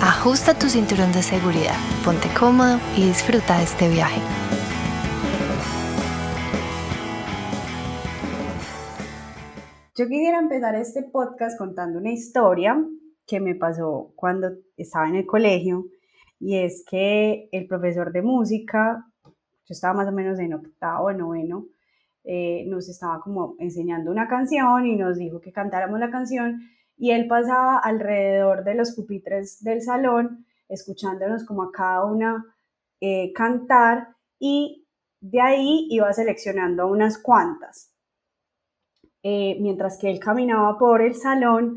ajusta tu cinturón de seguridad, ponte cómodo y disfruta de este viaje. Yo quisiera empezar este podcast contando una historia que me pasó cuando estaba en el colegio y es que el profesor de música, yo estaba más o menos en octavo, noveno, eh, nos estaba como enseñando una canción y nos dijo que cantáramos la canción y él pasaba alrededor de los pupitres del salón, escuchándonos como a cada una eh, cantar y de ahí iba seleccionando unas cuantas. Eh, mientras que él caminaba por el salón,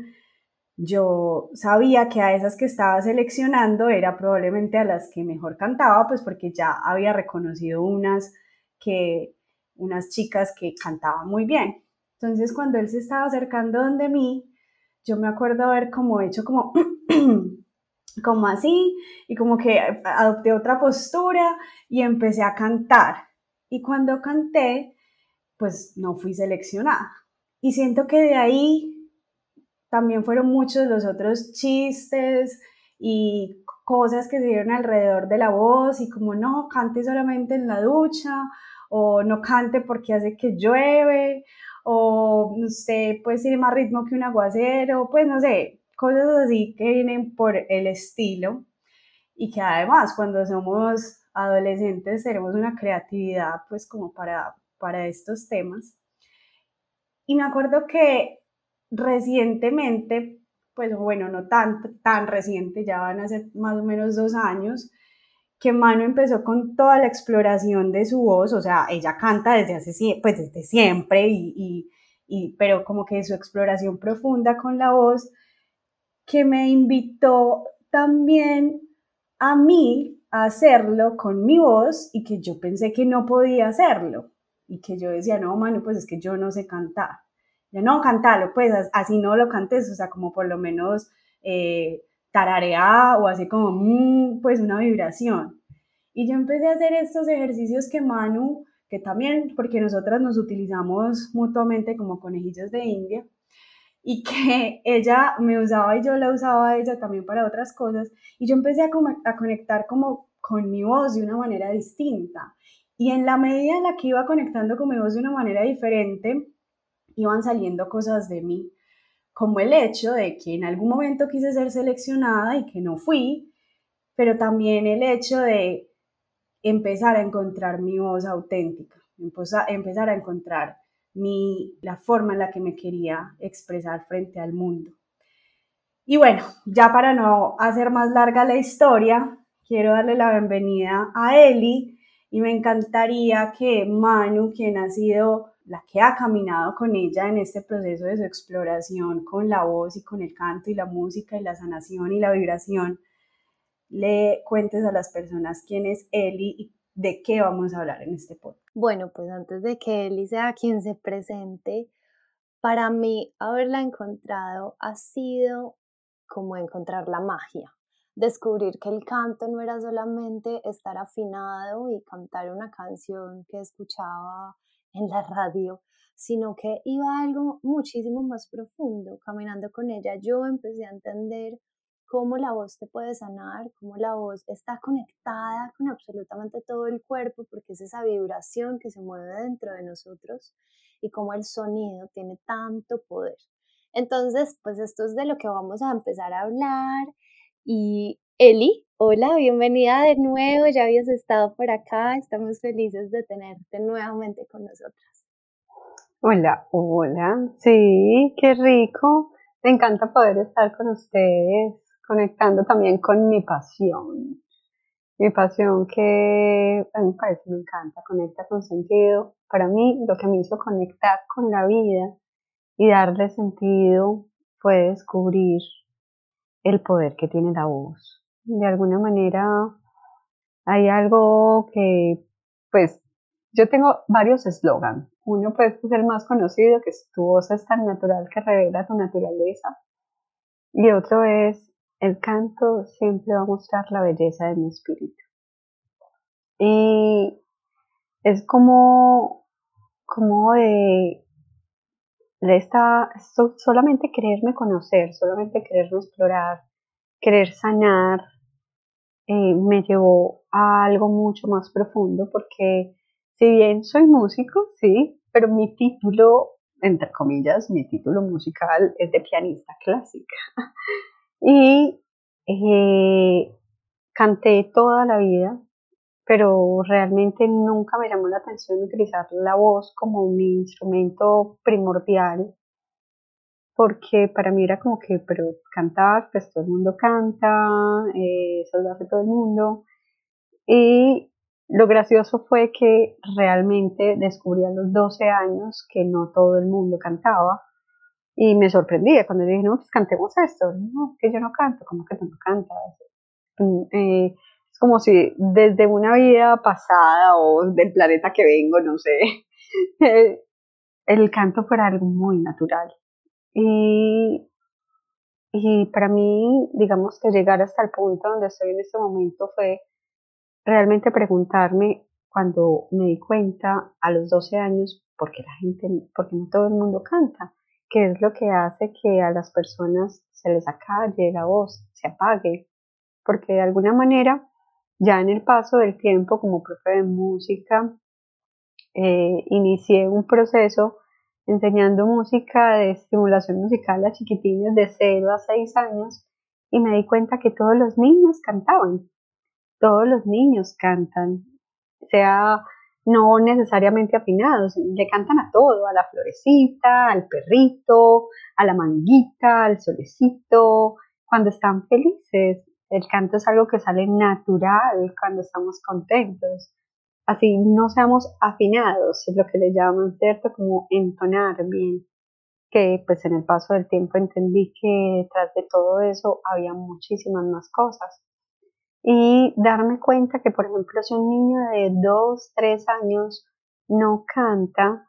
yo sabía que a esas que estaba seleccionando era probablemente a las que mejor cantaba, pues porque ya había reconocido unas que unas chicas que cantaban muy bien. Entonces, cuando él se estaba acercando donde mí, yo me acuerdo haber como hecho como, como así y como que adopté otra postura y empecé a cantar. Y cuando canté, pues no fui seleccionada. Y siento que de ahí también fueron muchos los otros chistes y cosas que se dieron alrededor de la voz y como no, cante solamente en la ducha o no cante porque hace que llueve o usted pues tiene más ritmo que un aguacero, pues no sé, cosas así que vienen por el estilo y que además cuando somos adolescentes tenemos una creatividad pues como para, para estos temas. Y me acuerdo que recientemente, pues bueno, no tan, tan reciente, ya van a ser más o menos dos años, que Manu empezó con toda la exploración de su voz, o sea, ella canta desde hace pues desde siempre, y, y, pero como que su exploración profunda con la voz, que me invitó también a mí a hacerlo con mi voz y que yo pensé que no podía hacerlo y que yo decía, no, Manu, pues es que yo no sé cantar. Ya no, cantalo, pues así no lo cantes, o sea, como por lo menos eh, tararea o así como, mm, pues una vibración. Y yo empecé a hacer estos ejercicios que Manu, que también, porque nosotras nos utilizamos mutuamente como conejillos de India, y que ella me usaba y yo la usaba a ella también para otras cosas, y yo empecé a, a conectar como con mi voz de una manera distinta. Y en la medida en la que iba conectando con mi voz de una manera diferente, iban saliendo cosas de mí como el hecho de que en algún momento quise ser seleccionada y que no fui, pero también el hecho de empezar a encontrar mi voz auténtica, empezar a encontrar mi, la forma en la que me quería expresar frente al mundo. Y bueno, ya para no hacer más larga la historia, quiero darle la bienvenida a Eli y me encantaría que Manu, quien ha sido la que ha caminado con ella en este proceso de su exploración con la voz y con el canto y la música y la sanación y la vibración, le cuentes a las personas quién es Eli y de qué vamos a hablar en este podcast. Bueno, pues antes de que Eli sea quien se presente, para mí haberla encontrado ha sido como encontrar la magia, descubrir que el canto no era solamente estar afinado y cantar una canción que escuchaba en la radio, sino que iba algo muchísimo más profundo. Caminando con ella yo empecé a entender cómo la voz te puede sanar, cómo la voz está conectada con absolutamente todo el cuerpo, porque es esa vibración que se mueve dentro de nosotros y cómo el sonido tiene tanto poder. Entonces, pues esto es de lo que vamos a empezar a hablar. Y Eli, hola, bienvenida de nuevo, ya habías estado por acá, estamos felices de tenerte nuevamente con nosotras. Hola, hola, sí, qué rico, me encanta poder estar con ustedes, conectando también con mi pasión, mi pasión que a mí parece me encanta, conecta con sentido. Para mí lo que me hizo conectar con la vida y darle sentido fue descubrir el poder que tiene la voz. De alguna manera Hay algo que, pues, yo tengo varios eslogans. Uno puede ser el más conocido, que es tu voz es tan natural que revela tu naturaleza. Y otro es, el canto siempre va a mostrar la belleza de mi espíritu. Y es como, como de, de esta, solamente quererme conocer, solamente quererme explorar, querer sanar, eh, me llevó a algo mucho más profundo porque si bien soy músico, sí, pero mi título, entre comillas, mi título musical es de pianista clásica. y eh, canté toda la vida, pero realmente nunca me llamó la atención utilizar la voz como mi instrumento primordial, porque para mí era como que, pero cantar, pues todo el mundo canta, eh, eso lo hace todo el mundo. Y lo gracioso fue que realmente descubrí a los 12 años que no todo el mundo cantaba y me sorprendía cuando dije, no, pues cantemos esto. No, que yo no canto, ¿cómo que tú no cantas? Mm, eh, es como si desde una vida pasada o del planeta que vengo, no sé, el canto fuera algo muy natural. Y, y para mí, digamos que llegar hasta el punto donde estoy en este momento fue realmente preguntarme cuando me di cuenta a los 12 años por qué la gente, porque no todo el mundo canta, qué es lo que hace que a las personas se les acalle la voz, se apague, porque de alguna manera ya en el paso del tiempo como profe de música eh, inicié un proceso enseñando música de estimulación musical a chiquitines de 0 a 6 años y me di cuenta que todos los niños cantaban todos los niños cantan, sea no necesariamente afinados, le cantan a todo, a la florecita, al perrito, a la manguita, al solecito, cuando están felices. El canto es algo que sale natural cuando estamos contentos. Así no seamos afinados, es lo que le llaman, ¿cierto? Como entonar bien. Que pues en el paso del tiempo entendí que detrás de todo eso había muchísimas más cosas y darme cuenta que, por ejemplo, si un niño de 2, 3 años no canta,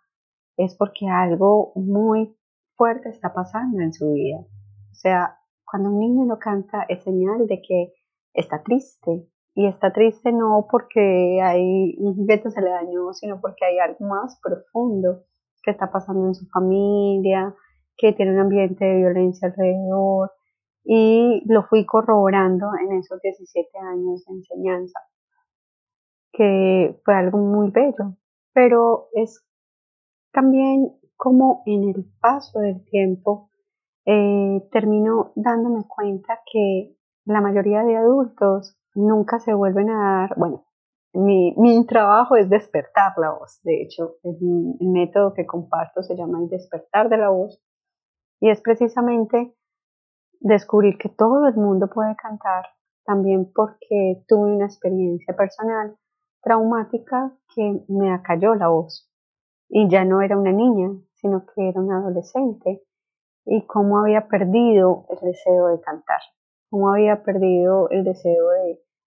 es porque algo muy fuerte está pasando en su vida. O sea, cuando un niño no canta es señal de que está triste. Y está triste no porque hay un juguete se le dañó, sino porque hay algo más profundo que está pasando en su familia, que tiene un ambiente de violencia alrededor, y lo fui corroborando en esos 17 años de enseñanza, que fue algo muy bello, pero es también como en el paso del tiempo eh, termino dándome cuenta que la mayoría de adultos nunca se vuelven a dar, bueno, mi, mi trabajo es despertar la voz, de hecho, el, el método que comparto se llama el despertar de la voz y es precisamente descubrir que todo el mundo puede cantar, también porque tuve una experiencia personal traumática que me acalló la voz. Y ya no era una niña, sino que era una adolescente. Y cómo había perdido el deseo de cantar, cómo había perdido el deseo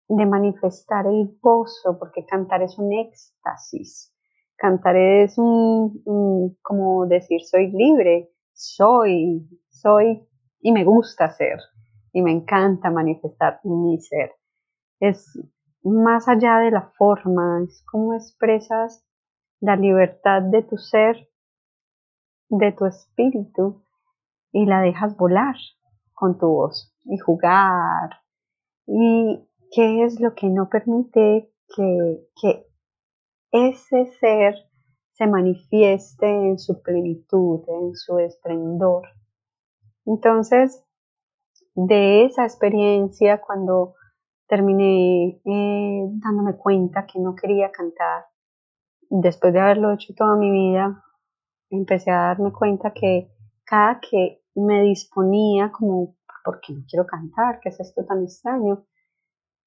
de, manifestar el gozo, porque cantar es un éxtasis. Cantar es un, como decir soy libre, soy, soy y me gusta ser y me encanta manifestar mi ser. Es más allá de la forma, es como expresas la libertad de tu ser, de tu espíritu y la dejas volar con tu voz y jugar. ¿Y qué es lo que no permite que, ese ser se manifieste en su plenitud, en su esplendor? Entonces, de esa experiencia, cuando terminé eh, dándome cuenta que no quería cantar, después de haberlo hecho toda mi vida, empecé a darme cuenta que cada que me disponía como, ¿por qué no quiero cantar? ¿Qué es esto tan extraño?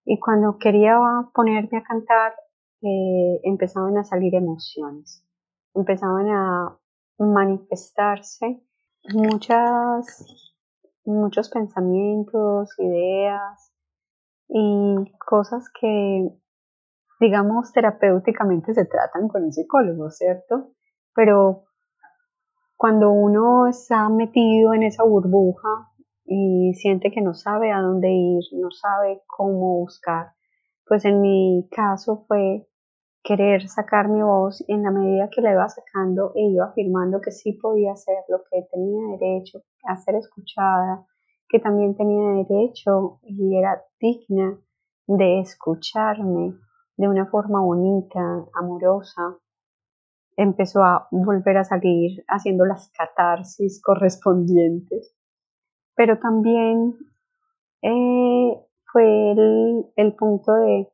Y cuando quería ponerme a cantar, eh, empezaban a salir emociones, empezaban a manifestarse muchas, muchos pensamientos, ideas y cosas que digamos, terapéuticamente se tratan con un psicólogo, ¿cierto? Pero cuando uno está metido en esa burbuja y siente que no sabe a dónde ir, no sabe cómo buscar, pues en mi caso fue querer sacar mi voz y en la medida que la iba sacando e iba afirmando que sí podía hacer lo que tenía derecho a ser escuchada, que también tenía derecho y era digna de escucharme de una forma bonita, amorosa, empezó a volver a salir haciendo las catarsis correspondientes. Pero también eh, fue el, el punto de,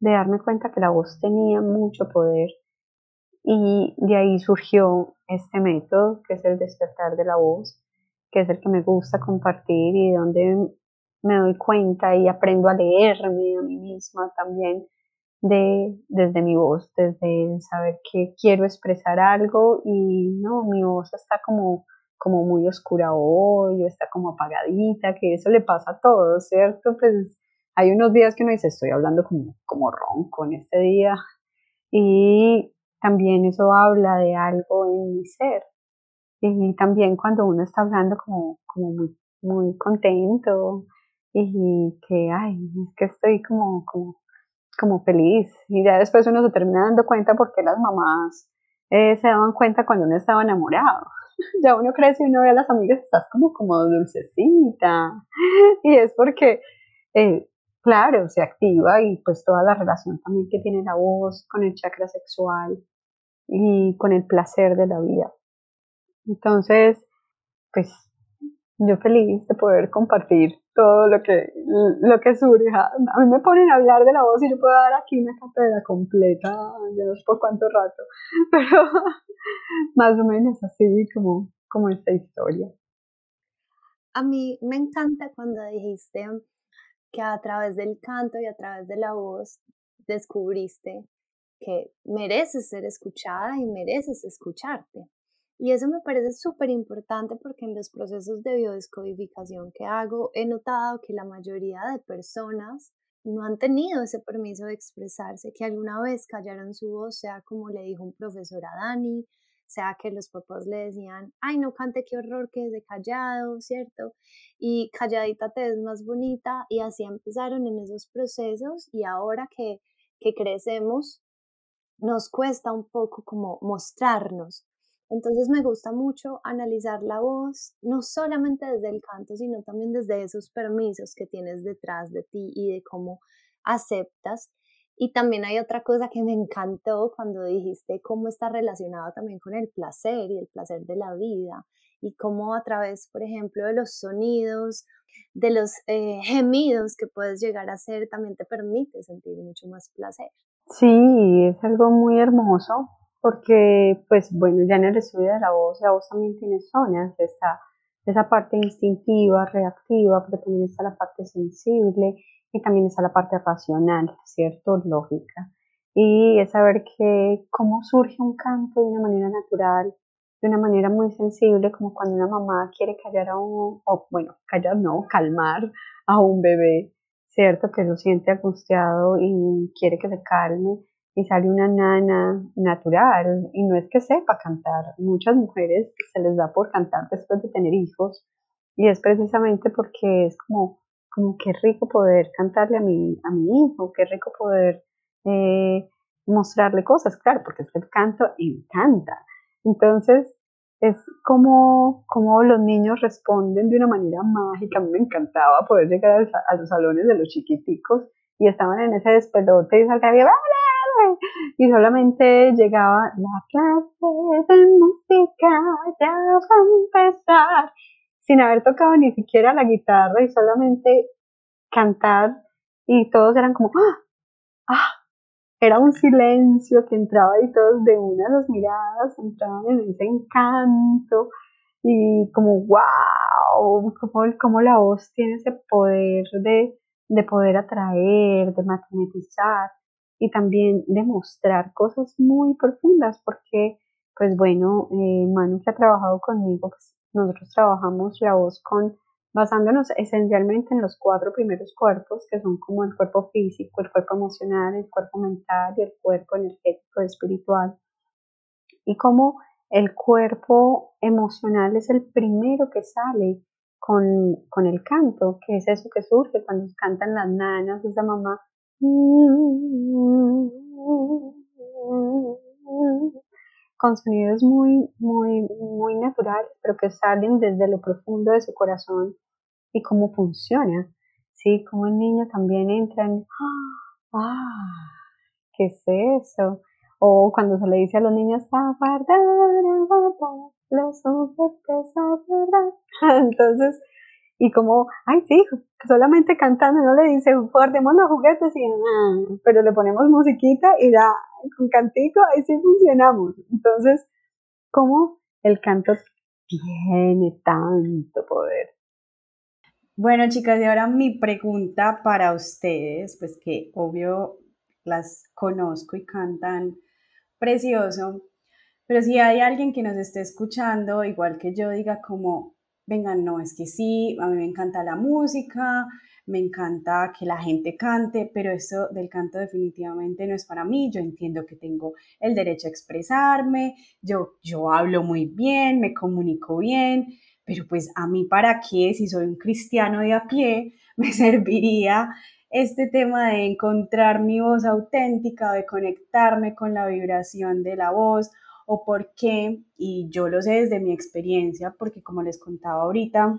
de darme cuenta que la voz tenía mucho poder y de ahí surgió este método que es el despertar de la voz, que es el que me gusta compartir y donde me doy cuenta y aprendo a leerme a mí misma también de, desde mi voz, desde saber que quiero expresar algo y no, mi voz está como, como muy oscura hoy o está como apagadita, que eso le pasa a todos, ¿cierto? Pues hay unos días que uno dice, estoy hablando como, como ronco en este día y también eso habla de algo en mi ser. Y también cuando uno está hablando como, como muy, muy contento y que, ay, es que estoy como, como como feliz. Y ya después uno se termina dando cuenta porque las mamás eh, se daban cuenta cuando uno estaba enamorado. ya uno crece y uno ve a las amigas, estás como, como dulcecita. y es porque, eh, claro, se activa y pues toda la relación también que tiene la voz con el chakra sexual y con el placer de la vida. Entonces, pues yo feliz de poder compartir todo lo que, lo que surge. A mí me ponen a hablar de la voz y yo puedo dar aquí una cátedra completa, yo no sé por cuánto rato, pero más o menos así como, como esta historia. A mí me encanta cuando dijiste que a través del canto y a través de la voz descubriste que mereces ser escuchada y mereces escucharte. Y eso me parece súper importante porque en los procesos de biodescodificación que hago he notado que la mayoría de personas no han tenido ese permiso de expresarse, que alguna vez callaron su voz, sea como le dijo un profesor a Dani, sea que los papás le decían, ay, no cante, qué horror que es de callado, ¿cierto? Y calladita te ves más bonita, y así empezaron en esos procesos, y ahora que, que crecemos, nos cuesta un poco como mostrarnos, entonces me gusta mucho analizar la voz, no solamente desde el canto, sino también desde esos permisos que tienes detrás de ti y de cómo aceptas. Y también hay otra cosa que me encantó cuando dijiste cómo está relacionado también con el placer y el placer de la vida y cómo a través, por ejemplo, de los sonidos, de los eh, gemidos que puedes llegar a hacer, también te permite sentir mucho más placer. Sí, es algo muy hermoso porque pues bueno, ya en el estudio de la voz, la voz también tiene zonas, está esa parte instintiva, reactiva, pero también está la parte sensible y también está la parte racional, ¿cierto? Lógica. Y es saber que cómo surge un canto de una manera natural, de una manera muy sensible, como cuando una mamá quiere callar a un, o bueno, callar no, calmar a un bebé, ¿cierto? Que lo siente angustiado y quiere que se calme y sale una nana natural y no es que sepa cantar. Muchas mujeres se les da por cantar después de tener hijos y es precisamente porque es como, como qué rico poder cantarle a mi, a mi hijo, qué rico poder eh, mostrarle cosas, claro, porque es que el canto encanta. Entonces, es como, como los niños responden de una manera mágica. A mí me encantaba poder llegar a, los salones de los chiquiticos y estaban en ese despelote y salía, y solamente llegaba la clase de música ya va a empezar. Sin haber tocado ni siquiera la guitarra y solamente cantar. Y todos eran como ¡ah! ¡ah! era un silencio que entraba y todos de una las miradas entraban en ese encanto. Y como wow, como, como la voz tiene ese poder de, de poder atraer, de magnetizar y también demostrar cosas muy profundas porque pues bueno, eh, Manu que ha trabajado conmigo, pues nosotros trabajamos la voz con basándonos esencialmente en los cuatro primeros cuerpos, que son como el cuerpo físico, el cuerpo emocional, el cuerpo mental y el cuerpo energético espiritual. Y como el cuerpo emocional es el primero que sale con, con, el canto, que es eso que surge cuando cantan las nanas, esa mamá. Con sonidos muy, muy, muy naturales, pero que salen desde lo profundo de su corazón y cómo funciona, ¿sí? Como el niño también entra en, ¡ah! ¿Qué es eso? O cuando se le dice a los niños, guardar, guardar los juguetes verdad. Entonces, y como, ay, sí, solamente cantando, no le dice, guardemos los juguetes, y, ah", pero le ponemos musiquita y ya, con cantico, ahí sí funcionamos. Entonces, ¿cómo el canto tiene tanto poder? Bueno, chicas, y ahora mi pregunta para ustedes, pues que obvio las conozco y cantan precioso, pero si hay alguien que nos esté escuchando, igual que yo, diga como, vengan, no, es que sí, a mí me encanta la música, me encanta que la gente cante, pero eso del canto definitivamente no es para mí. Yo entiendo que tengo el derecho a expresarme, yo, yo hablo muy bien, me comunico bien, pero pues a mí para qué, si soy un cristiano de a pie, me serviría este tema de encontrar mi voz auténtica, de conectarme con la vibración de la voz o por qué, y yo lo sé desde mi experiencia, porque como les contaba ahorita,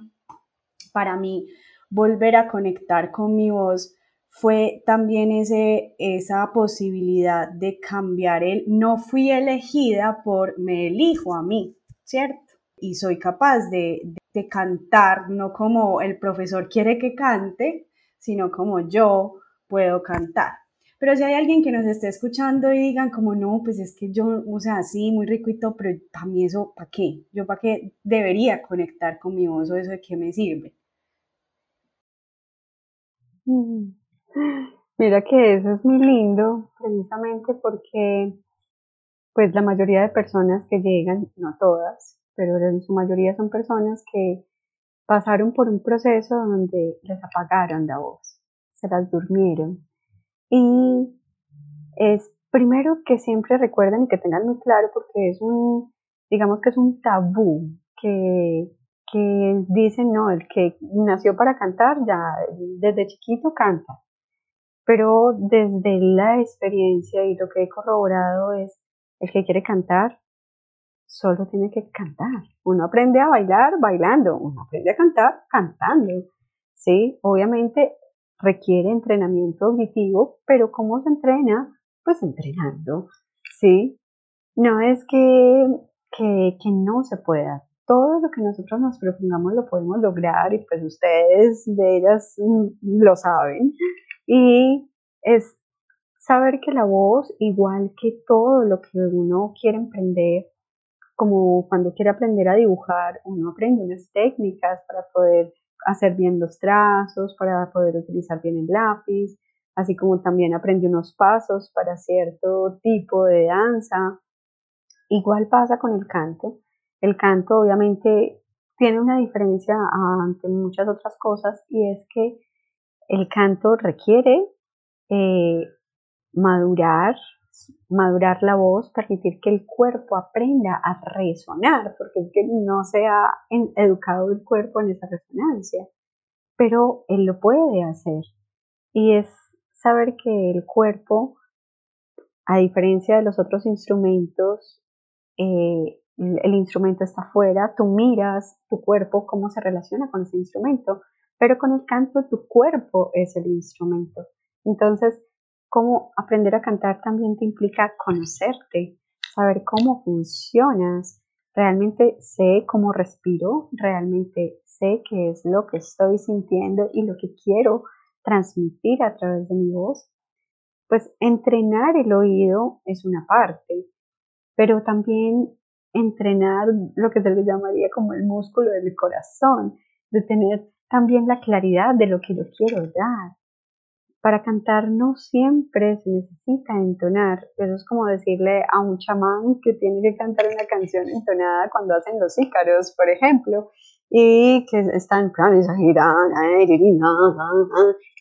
para mí volver a conectar con mi voz fue también ese, esa posibilidad de cambiar el no fui elegida por me elijo a mí, ¿cierto? Y soy capaz de, de cantar, no como el profesor quiere que cante, sino como yo puedo cantar. Pero si hay alguien que nos esté escuchando y digan como no, pues es que yo, o sea, sí, muy rico y todo, pero para mí eso, ¿para qué? Yo para qué debería conectar con mi voz o eso de qué me sirve. Mm. Mira que eso es muy lindo, precisamente porque pues la mayoría de personas que llegan, no todas, pero en su mayoría son personas que pasaron por un proceso donde les apagaron la voz, se las durmieron. Y es primero que siempre recuerden y que tengan muy claro porque es un, digamos que es un tabú que, que dicen, no, el que nació para cantar ya desde chiquito canta. Pero desde la experiencia y lo que he corroborado es, el que quiere cantar solo tiene que cantar. Uno aprende a bailar bailando, uno aprende a cantar cantando. Sí, obviamente requiere entrenamiento auditivo, pero ¿cómo se entrena? Pues entrenando. Sí, no es que, que, que no se pueda. Todo lo que nosotros nos propongamos lo podemos lograr y pues ustedes de ellas mm, lo saben. Y es saber que la voz, igual que todo lo que uno quiere emprender, como cuando quiere aprender a dibujar, uno aprende unas técnicas para poder hacer bien los trazos, para poder utilizar bien el lápiz, así como también aprende unos pasos para cierto tipo de danza. Igual pasa con el canto. El canto obviamente tiene una diferencia ante muchas otras cosas y es que el canto requiere eh, madurar, madurar la voz, permitir que el cuerpo aprenda a resonar, porque es que no se ha educado el cuerpo en esa resonancia, pero él lo puede hacer. Y es saber que el cuerpo, a diferencia de los otros instrumentos, eh, el instrumento está afuera, tú miras tu cuerpo, cómo se relaciona con ese instrumento, pero con el canto tu cuerpo es el instrumento. Entonces, cómo aprender a cantar también te implica conocerte, saber cómo funcionas. Realmente sé cómo respiro, realmente sé qué es lo que estoy sintiendo y lo que quiero transmitir a través de mi voz. Pues entrenar el oído es una parte, pero también entrenar lo que se le llamaría como el músculo del corazón, de tener también la claridad de lo que yo quiero dar, para cantar no siempre se necesita entonar. Eso es como decirle a un chamán que tiene que cantar una canción entonada cuando hacen los ícaros, por ejemplo. y que está en plan exagerada,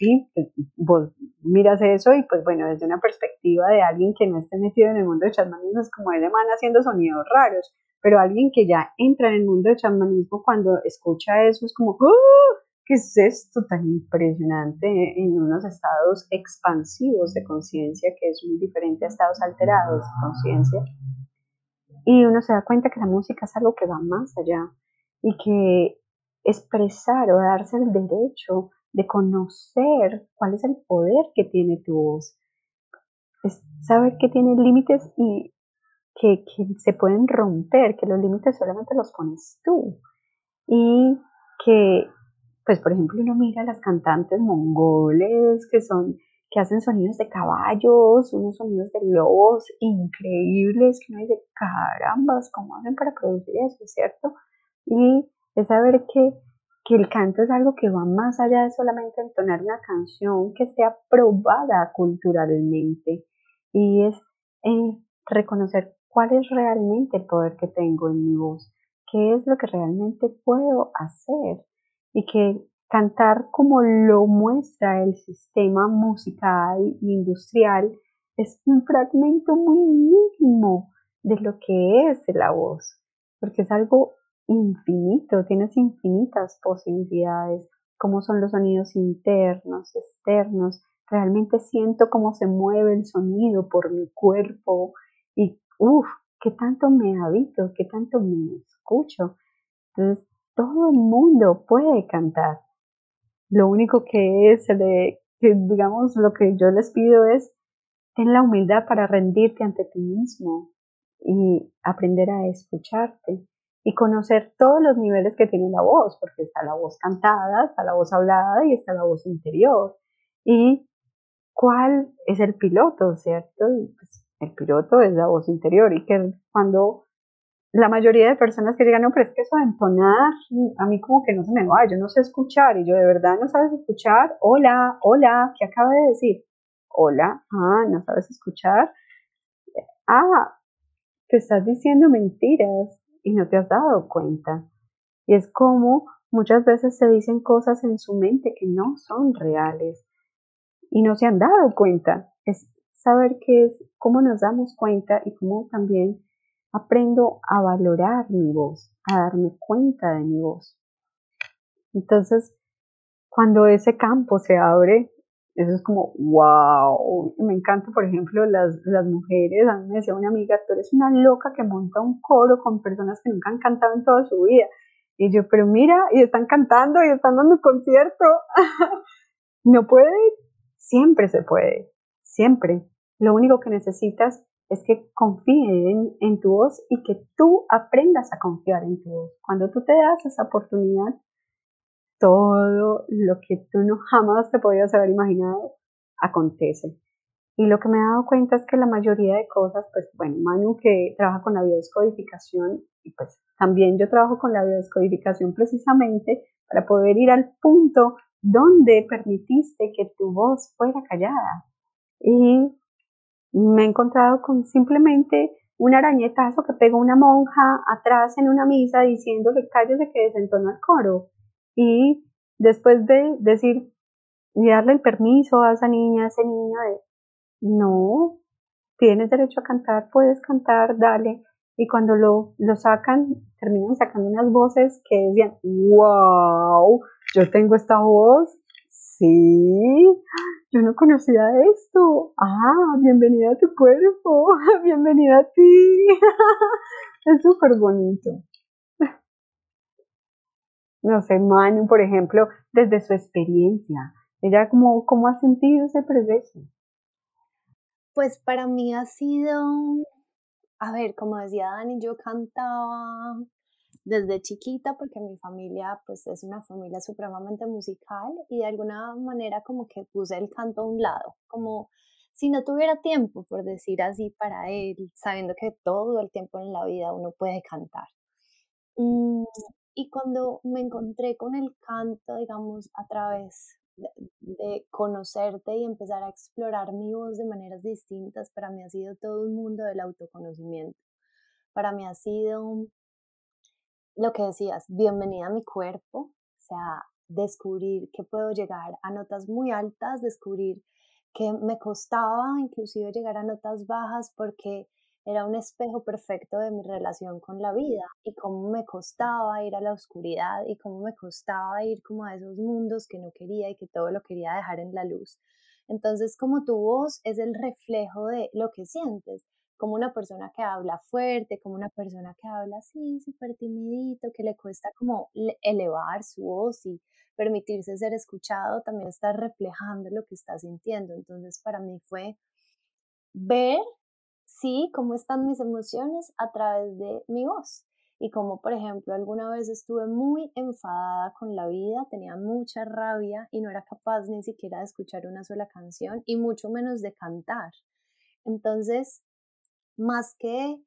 y pues, vos miras eso y pues bueno, desde una perspectiva de alguien que no esté metido en el mundo de chamanismo es como de man haciendo sonidos raros, pero alguien que ya entra en el mundo de chamanismo cuando escucha eso es como, ¡Oh! ¿Qué es esto tan impresionante en unos estados expansivos de conciencia que es muy diferente a estados alterados de conciencia? Y uno se da cuenta que la música es algo que va más allá y que expresar o darse el derecho de conocer cuál es el poder que tiene tu voz, es saber que tiene límites y que, se pueden romper, que los límites solamente los pones tú y que, pues por ejemplo, uno mira a las cantantes mongoles que son que hacen sonidos de caballos, unos sonidos de lobos increíbles, que uno dice, carambas, ¿cómo hacen para producir eso, cierto? Y es saber que, que el canto es algo que va más allá de solamente entonar una canción que sea probada culturalmente. Y es eh, reconocer cuál es realmente el poder que tengo en mi voz, qué es lo que realmente puedo hacer y que cantar como lo muestra el sistema musical e industrial es un fragmento muy mínimo de lo que es la voz, porque es algo infinito, tienes infinitas posibilidades, como son los sonidos internos, externos, realmente siento cómo se mueve el sonido por mi cuerpo y uff, qué tanto me habito, qué tanto me escucho. Entonces, todo el mundo puede cantar. Lo único que es, que digamos, lo que yo les pido es, ten la humildad para rendirte ante ti mismo y aprender a escucharte y conocer todos los niveles que tiene la voz, porque está la voz cantada, está la voz hablada y está la voz interior. Y cuál es el piloto, ¿cierto? Pues, el piloto es la voz interior y que cuando la mayoría de personas que llegan, no, pero es que eso de entonar, a mí como que no se me va, yo no sé escuchar y yo de verdad no sabes escuchar, hola, hola, ¿qué acaba de decir? Hola, ah, no sabes escuchar, ah, te estás diciendo mentiras, y no te has dado cuenta. Y es como muchas veces se dicen cosas en su mente que no son reales y no se han dado cuenta. Es saber qué es, cómo nos damos cuenta y cómo también aprendo a valorar mi voz, a darme cuenta de mi voz. Entonces, cuando ese campo se abre, eso es como, wow. Me encanta, por ejemplo, las, las mujeres. A mí me decía una amiga, tú eres una loca que monta un coro con personas que nunca han cantado en toda su vida. Y yo, pero mira, y están cantando y están dando un concierto. no puede, siempre se puede, siempre. Lo único que necesitas es que confíen en tu voz y que tú aprendas a confiar en tu voz. Cuando tú te das esa oportunidad, todo lo que tú no jamás te podías haber imaginado acontece. Y lo que me he dado cuenta es que la mayoría de cosas, pues bueno, Manu que trabaja con la biodescodificación y pues también yo trabajo con la biodescodificación precisamente para poder ir al punto donde permitiste que tu voz fuera callada. Y me he encontrado con simplemente un arañetazo que pega una monja atrás en una misa diciéndole cállese que desentona el coro y después de decir y darle el permiso a esa niña, a ese niño de no, tienes derecho a cantar, puedes cantar, dale. Y cuando lo, lo sacan, terminan sacando unas voces que decían, wow, yo tengo esta voz, sí, yo no conocía esto, ah, bienvenida a tu cuerpo, bienvenida a ti, es súper bonito. No sé, Manu, por ejemplo, desde su experiencia, ella cómo, cómo ha sentido ese proceso. Pues para mí ha sido, a ver, como decía Dani, yo cantaba desde chiquita porque mi familia pues es una familia supremamente musical y de alguna manera como que puse el canto a un lado, como si no tuviera tiempo, por decir así, para él, sabiendo que todo el tiempo en la vida uno puede cantar. Mm, y cuando me encontré con el canto, digamos, a través de, conocerte y empezar a explorar mi voz de maneras distintas, para mí ha sido todo un mundo del autoconocimiento. Para mí ha sido lo que decías, bienvenida a mi cuerpo, o sea, descubrir que puedo llegar a notas muy altas, descubrir que me costaba inclusive llegar a notas bajas porque era un espejo perfecto de mi relación con la vida y cómo me costaba ir a la oscuridad y cómo me costaba ir como a esos mundos que no quería y que todo lo quería dejar en la luz. Entonces, como tu voz es el reflejo de lo que sientes, como una persona que habla fuerte, como una persona que habla así, súper timidito, que le cuesta como elevar su voz y permitirse ser escuchado, también está reflejando lo que está sintiendo. Entonces, para mí fue ver, sí, cómo están mis emociones a través de mi voz. Y como, por ejemplo, alguna vez estuve muy enfadada con la vida, tenía mucha rabia y no era capaz ni siquiera de escuchar una sola canción y mucho menos de cantar. Entonces, más que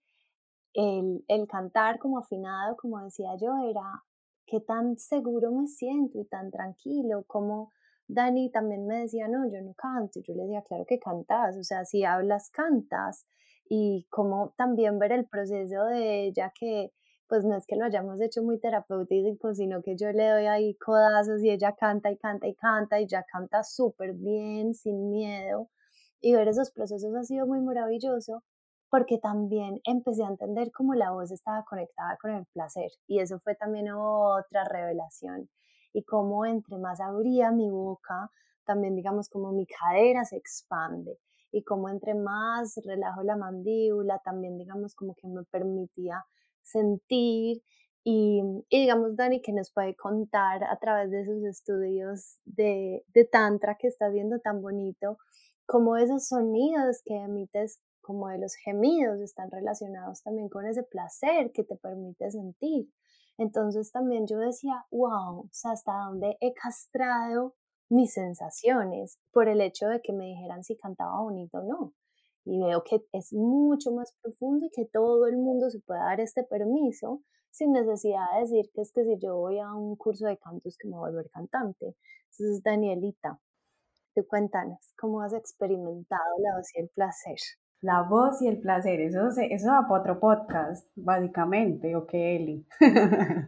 el, el cantar como afinado, como decía yo, era qué tan seguro me siento y tan tranquilo, como Dani también me decía, no, yo no canto, yo le decía, claro que cantas, o sea, si hablas, cantas, y como también ver el proceso de ella que, pues no es que lo hayamos hecho muy terapéutico, sino que yo le doy ahí codazos y ella canta y canta y canta y ya canta súper bien, sin miedo, y ver esos procesos ha sido muy maravilloso, porque también empecé a entender cómo la voz estaba conectada con el placer y eso fue también otra revelación y cómo entre más abría mi boca, también digamos como mi cadera se expande y cómo entre más relajo la mandíbula, también digamos como que me permitía sentir y, digamos Dani que nos puede contar a través de sus estudios de, de tantra que está viendo tan bonito, cómo esos sonidos que emites como de los gemidos están relacionados también con ese placer que te permite sentir. Entonces también yo decía, wow, o sea, hasta dónde he castrado mis sensaciones por el hecho de que me dijeran si cantaba bonito o no. Y veo que es mucho más profundo y que todo el mundo se puede dar este permiso sin necesidad de decir que es que si yo voy a un curso de cantos que me voy a volver cantante. Entonces, Danielita, tú cuéntanos, ¿cómo has experimentado la voz y el placer? La voz y el placer, eso, eso va para otro podcast, básicamente, ¿o qué, Eli?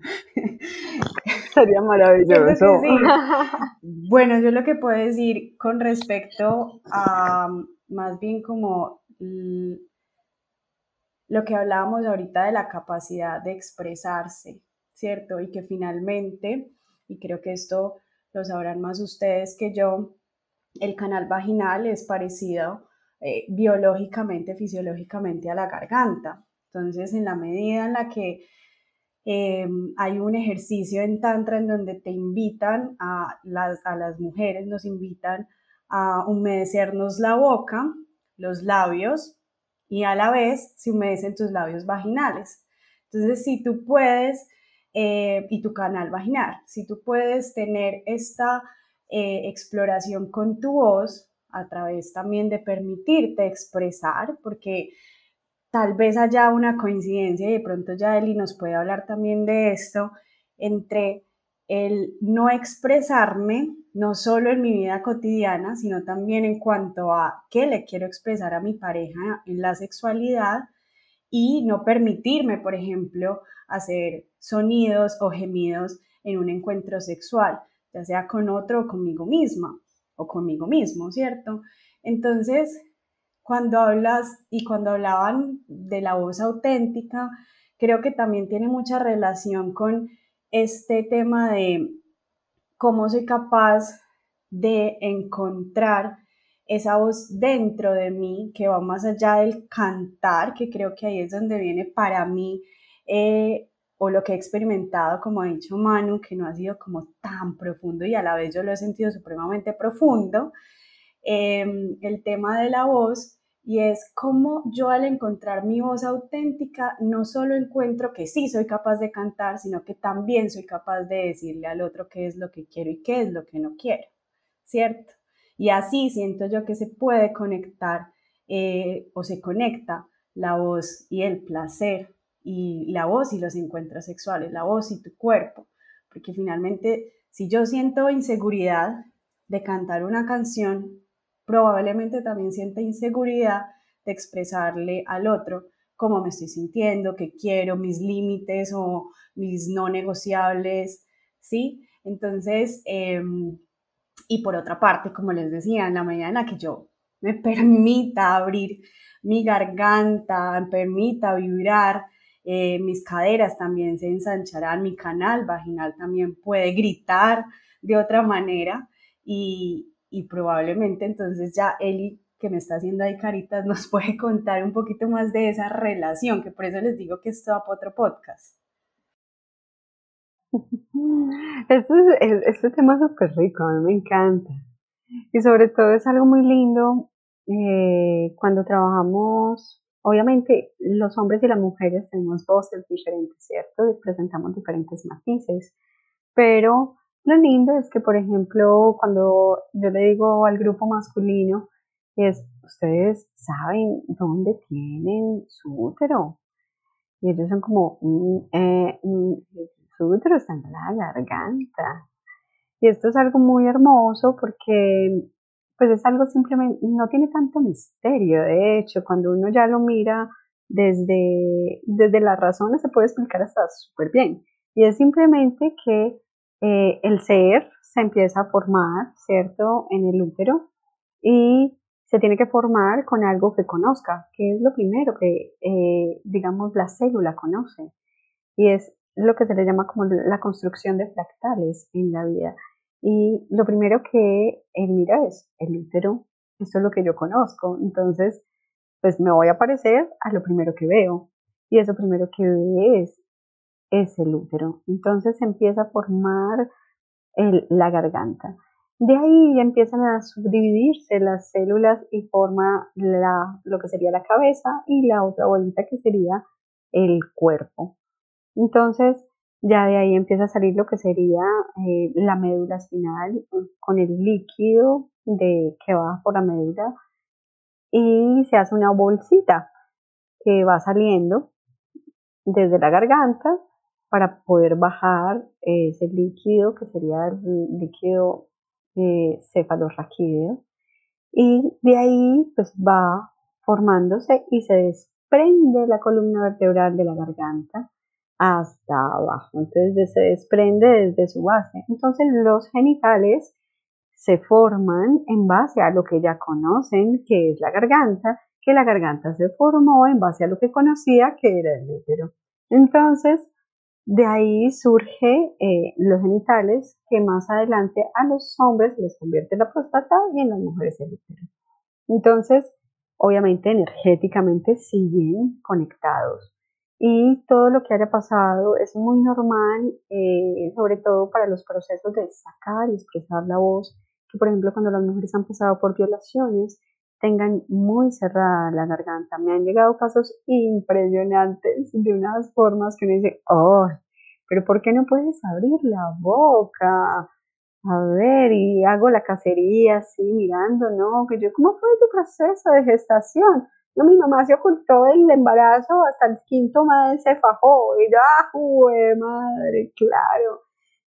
Sería maravilloso. Bueno, yo lo que puedo decir con respecto a más bien como lo que hablábamos ahorita de la capacidad de expresarse, ¿cierto? Y que finalmente, y creo que esto lo sabrán más ustedes que yo, el canal vaginal es parecido eh, biológicamente, fisiológicamente a la garganta. Entonces, en la medida en la que eh, hay un ejercicio en Tantra en donde te invitan a las, a las mujeres, nos invitan a humedecernos la boca, los labios y a la vez se humedecen tus labios vaginales. Entonces, si tú puedes, eh, y tu canal vaginal, si tú puedes tener esta exploración con tu voz, a través también de permitirte expresar, porque tal vez haya una coincidencia y de pronto ya Eli nos puede hablar también de esto, entre el no expresarme, no solo en mi vida cotidiana, sino también en cuanto a qué le quiero expresar a mi pareja en la sexualidad y no permitirme, por ejemplo, hacer sonidos o gemidos en un encuentro sexual, ya sea con otro o conmigo misma o conmigo mismo, ¿cierto? Entonces, cuando hablas y cuando hablaban de la voz auténtica, creo que también tiene mucha relación con este tema de cómo soy capaz de encontrar esa voz dentro de mí que va más allá del cantar, que creo que ahí es donde viene para mí eh, o lo que he experimentado, como ha dicho Manu, que no ha sido como tan profundo y a la vez yo lo he sentido supremamente profundo, em, el tema de la voz y es como yo al encontrar mi voz auténtica no solo encuentro que sí soy capaz de cantar, sino que también soy capaz de decirle al otro qué es lo que quiero y qué es lo que no quiero, ¿cierto? Y así siento yo que se puede conectar eh, o se conecta la voz y el placer y la voz y los encuentros sexuales, la voz y tu cuerpo, porque finalmente si yo siento inseguridad de cantar una canción, probablemente también sienta inseguridad de expresarle al otro cómo me estoy sintiendo, qué quiero, mis límites o mis no negociables, ¿sí? Entonces, em, y por otra parte, como les decía, en la medida en la que yo me permita abrir mi garganta, me permita vibrar, eh, mis caderas también se ensancharán, mi canal vaginal también puede gritar de otra manera y, y probablemente entonces ya Eli que me está haciendo ahí caritas nos puede contar un poquito más de esa relación, que por eso les digo que esto va para otro podcast. Este, este tema es súper rico, a mí me encanta. Y sobre todo es algo muy lindo eh, cuando trabajamos, obviamente los hombres y las mujeres tenemos voces diferentes, ¿cierto? Y presentamos diferentes matices, pero lo lindo es que, por ejemplo, cuando yo le digo al grupo masculino, es, ustedes saben dónde tienen su útero. Y ellos son como, mm, eh, mm, su útero está en la garganta. Y esto es algo muy hermoso porque pues es algo simplemente, no tiene tanto misterio. De hecho, cuando uno ya lo mira desde, desde las razones se puede explicar hasta súper bien. Y es simplemente que eh, el ser se empieza a formar, ¿cierto?, en el útero y se tiene que formar con algo que conozca, que es lo primero que, eh, digamos, la célula conoce. Y es lo que se le llama como la construcción de fractales en la vida. Y lo primero que él mira es el útero. Esto es lo que yo conozco. Entonces, pues me voy a parecer a lo primero que veo. Y eso primero que ve es, es el útero. Entonces empieza a formar la garganta. De ahí empiezan a subdividirse las células y forma la, lo que sería la cabeza y la otra bolita que sería el cuerpo. Entonces, ya de ahí empieza a salir lo que sería eh, la médula espinal con el líquido de, que va por la médula y se hace una bolsita que va saliendo desde la garganta para poder bajar ese líquido que sería el líquido eh, cefalorraquídeo. Y de ahí pues va formándose y se desprende la columna vertebral de la garganta hasta abajo. Entonces se desprende desde su base. Entonces los genitales se forman en base a lo que ya conocen, que es la garganta, que la garganta se formó en base a lo que conocía, que era el útero. Entonces, de ahí surge eh, los genitales, que más adelante a los hombres les convierte la próstata y en las mujeres el útero. Entonces, obviamente energéticamente siguen conectados y todo lo que haya pasado es muy normal, eh, sobre todo para los procesos de sacar y expresar la voz, que por ejemplo cuando las mujeres han pasado por violaciones, tengan muy cerrada la garganta. Me han llegado casos impresionantes de unas formas que uno dice, oh, pero ¿por qué no puedes abrir la boca? A ver, y hago la cacería así mirando, ¿no? Que yo, ¿cómo fue tu proceso de gestación? No, mi mamá se ocultó el embarazo hasta el quinto mes, se fajó. Y yo, ¡ah, madre! Claro.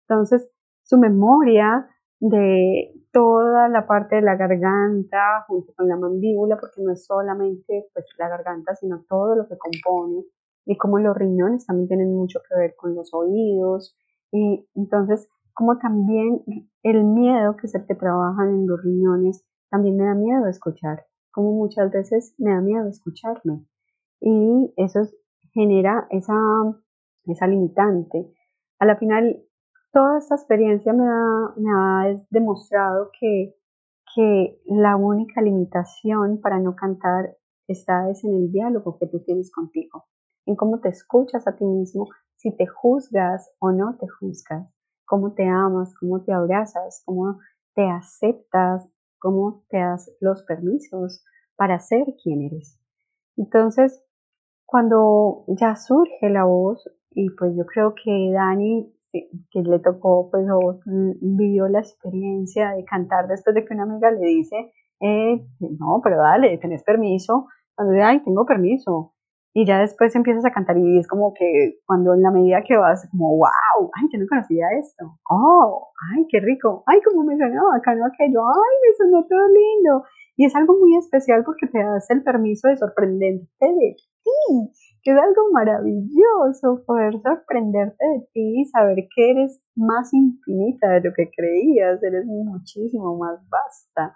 Entonces, su memoria de toda la parte de la garganta junto con la mandíbula, porque no es solamente pues, la garganta, sino todo lo que compone, y como los riñones también tienen mucho que ver con los oídos, y entonces como también el miedo, que es el que trabajan en los riñones, también me da miedo escuchar como muchas veces me da miedo escucharme. Y eso genera esa, esa limitante. A la final, toda esta experiencia me ha, me ha demostrado que, que la única limitación para no cantar está es en el diálogo que tú tienes contigo, en cómo te escuchas a ti mismo, si te juzgas o no te juzgas, cómo te amas, cómo te abrazas, cómo te aceptas, cómo te das los permisos para ser quien eres. Entonces, cuando ya surge la voz, y pues yo creo que Dani, que le tocó, pues vivió la experiencia de cantar después de que una amiga le dice, eh, no, pero dale, tenés permiso. Cuando dice, ay, tengo permiso. Y ya después empiezas a cantar y es como que cuando en la medida que vas, como, wow, ay, yo no conocía esto, oh, ay, qué rico, ay, cómo me sonó, acá no aquello, ay, me sonó todo lindo. Y es algo muy especial porque te das el permiso de sorprenderte de ti, que es algo maravilloso poder sorprenderte de ti y saber que eres más infinita de lo que creías, eres muchísimo más vasta.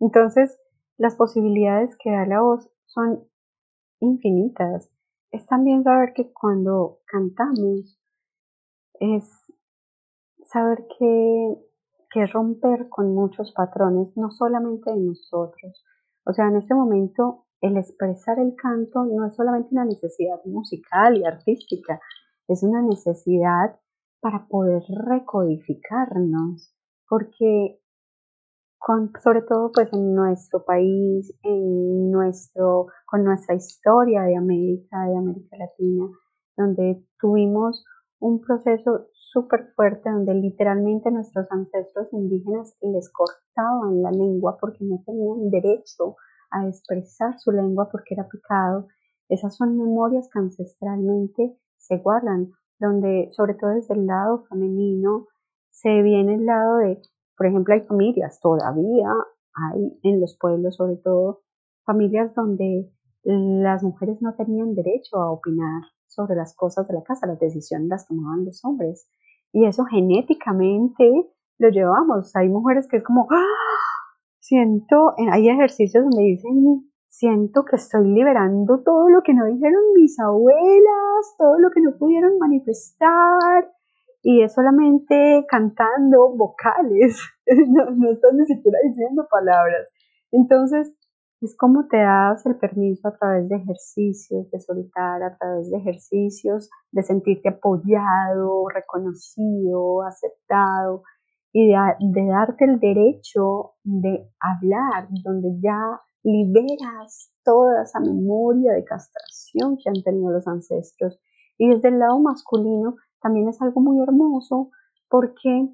Entonces, las posibilidades que da la voz son infinitas. Es también saber que cuando cantamos es saber que, que romper con muchos patrones, no solamente de nosotros. O sea, en este momento el expresar el canto no es solamente una necesidad musical y artística, es una necesidad para poder recodificarnos, porque sobre todo pues en nuestro país, en nuestro, con nuestra historia de América, de América Latina, donde tuvimos un proceso súper fuerte donde literalmente nuestros ancestros indígenas les cortaban la lengua porque no tenían derecho a expresar su lengua porque era pecado. Esas son memorias que ancestralmente se guardan, donde sobre todo desde el lado femenino se viene el lado de por ejemplo, hay familias, todavía hay en los pueblos sobre todo, familias donde las mujeres no tenían derecho a opinar sobre las cosas de la casa, las decisiones las tomaban los hombres. Y eso genéticamente lo llevamos. Hay mujeres que es como, ¡Ah! siento, hay ejercicios donde dicen, siento que estoy liberando todo lo que no dijeron mis abuelas, todo lo que no pudieron manifestar, y es solamente cantando vocales, no, no estás ni siquiera diciendo palabras. Entonces, es como te das el permiso a través de ejercicios, de soltar, a través de ejercicios, de sentirte apoyado, reconocido, aceptado y de, de darte el derecho de hablar, donde ya liberas toda esa memoria de castración que han tenido los ancestros. Y desde el lado masculino, también es algo muy hermoso porque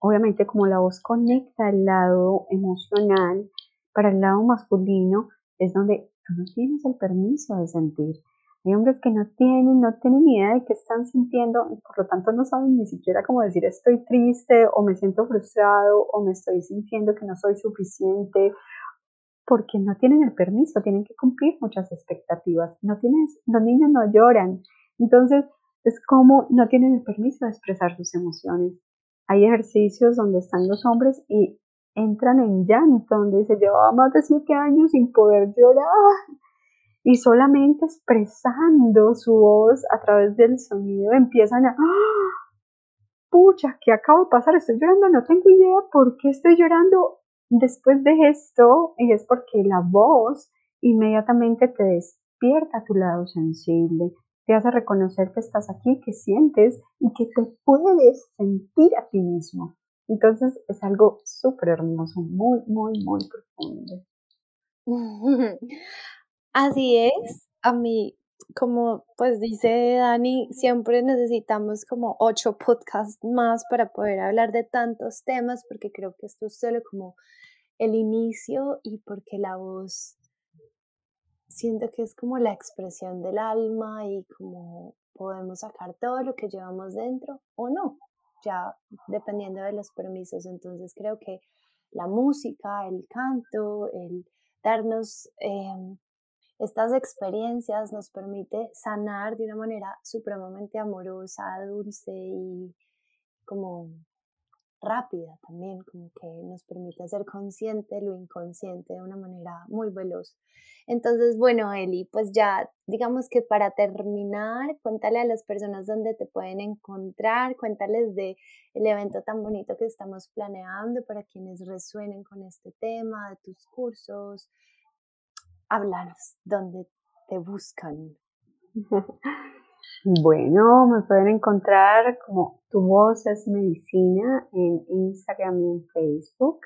obviamente como la voz conecta el lado emocional, para el lado masculino es donde tú no tienes el permiso de sentir. Hay hombres que no tienen, no tienen ni idea de qué están sintiendo y por lo tanto no saben ni siquiera cómo decir estoy triste o me siento frustrado o me estoy sintiendo que no soy suficiente porque no tienen el permiso, tienen que cumplir muchas expectativas. No tienes, los niños no lloran. Entonces, es como no tienen el permiso de expresar sus emociones. Hay ejercicios donde están los hombres y entran en llanto, donde se llevaba más de siete años sin poder llorar y solamente expresando su voz a través del sonido empiezan a ¡Ah! pucha, ¿qué acaba de pasar? Estoy llorando, no tengo idea por qué estoy llorando después de esto y es porque la voz inmediatamente te despierta a tu lado sensible, te hace reconocer que estás aquí, que sientes y que te puedes sentir a ti mismo. Entonces es algo súper hermoso, muy, muy, muy profundo. Así es, a mí, como pues dice Dani, siempre necesitamos como ocho podcasts más para poder hablar de tantos temas, porque creo que esto es solo como el inicio y porque la voz siento que es como la expresión del alma y como podemos sacar todo lo que llevamos dentro o no, ya dependiendo de los permisos. Entonces creo que la música, el canto, el darnos em, estas experiencias nos permite sanar de una manera supremamente amorosa, dulce y como rápida también, como que nos permite ser consciente lo inconsciente de una manera muy veloz. Entonces, bueno, Eli, pues ya digamos que para terminar, cuéntale a las personas dónde te pueden encontrar, cuéntales de el evento tan bonito que estamos planeando para quienes resuenen con este tema, de tus cursos. Háblanos, dónde te buscan. Bueno, me pueden encontrar como Tu Voz es Medicina en Instagram y en Facebook,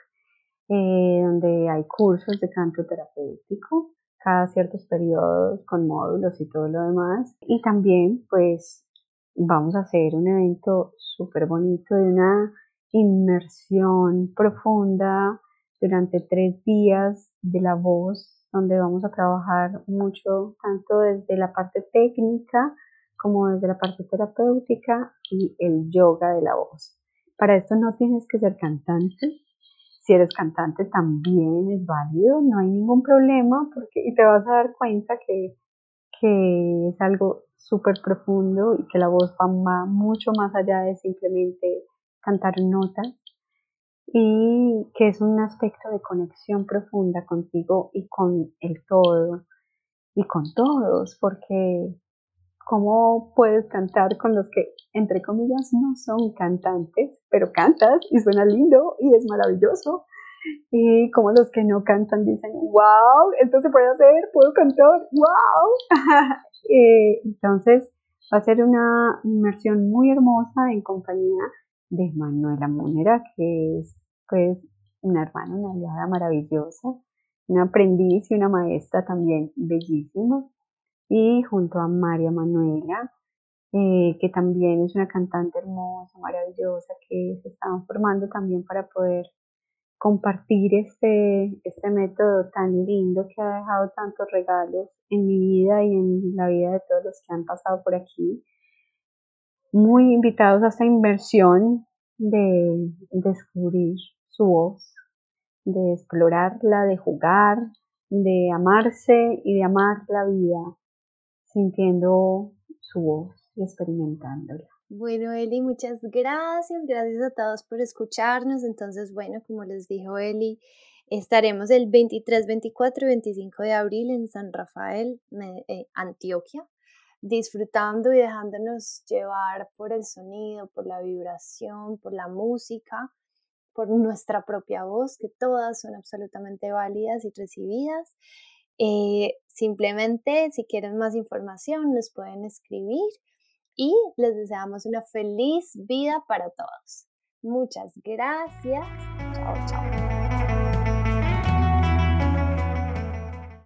eh, donde hay cursos de canto terapéutico cada ciertos periodos con módulos y todo lo demás. Y también pues vamos a hacer un evento súper bonito de una inmersión profunda durante tres días de la voz donde vamos a trabajar mucho tanto desde la parte técnica como desde la parte terapéutica y el yoga de la voz. Para esto no tienes que ser cantante. Si eres cantante también es válido, no hay ningún problema porque y te vas a dar cuenta que, que es algo súper profundo y que la voz va mucho más allá de simplemente cantar notas y que es un aspecto de conexión profunda contigo y con el todo y con todos, porque ¿cómo puedes cantar con los que, entre comillas, no son cantantes, pero cantas y suena lindo y es maravilloso? Y como los que no cantan dicen, wow, esto se puede hacer, puedo cantar, wow. Eh, entonces va a ser una inmersión muy hermosa en compañía de Manuela Monera, que es pues una hermana, una aliada maravillosa, una aprendiz y una maestra también bellísima. Y junto a María Manuela, eh, que también es una cantante hermosa, maravillosa, que se están formando también para poder compartir este, este método tan lindo que ha dejado tantos regalos en mi vida y en la vida de todos los que han pasado por aquí. Muy invitados a esta inversión de descubrir su voz, de explorarla, de jugar, de amarse y de amar la vida, sintiendo su voz y experimentándola. Bueno, Eli, muchas gracias. Gracias a todos por escucharnos. Entonces, bueno, como les dijo Eli, estaremos el 23, 24 y 25 de abril en San Rafael, eh, Antioquia, disfrutando y dejándonos llevar por el sonido, por la vibración, por la música por nuestra propia voz, que todas son absolutamente válidas y recibidas. Eh, simplemente, si quieren más información, nos pueden escribir y les deseamos una feliz vida para todos. Muchas gracias. Chao, chao.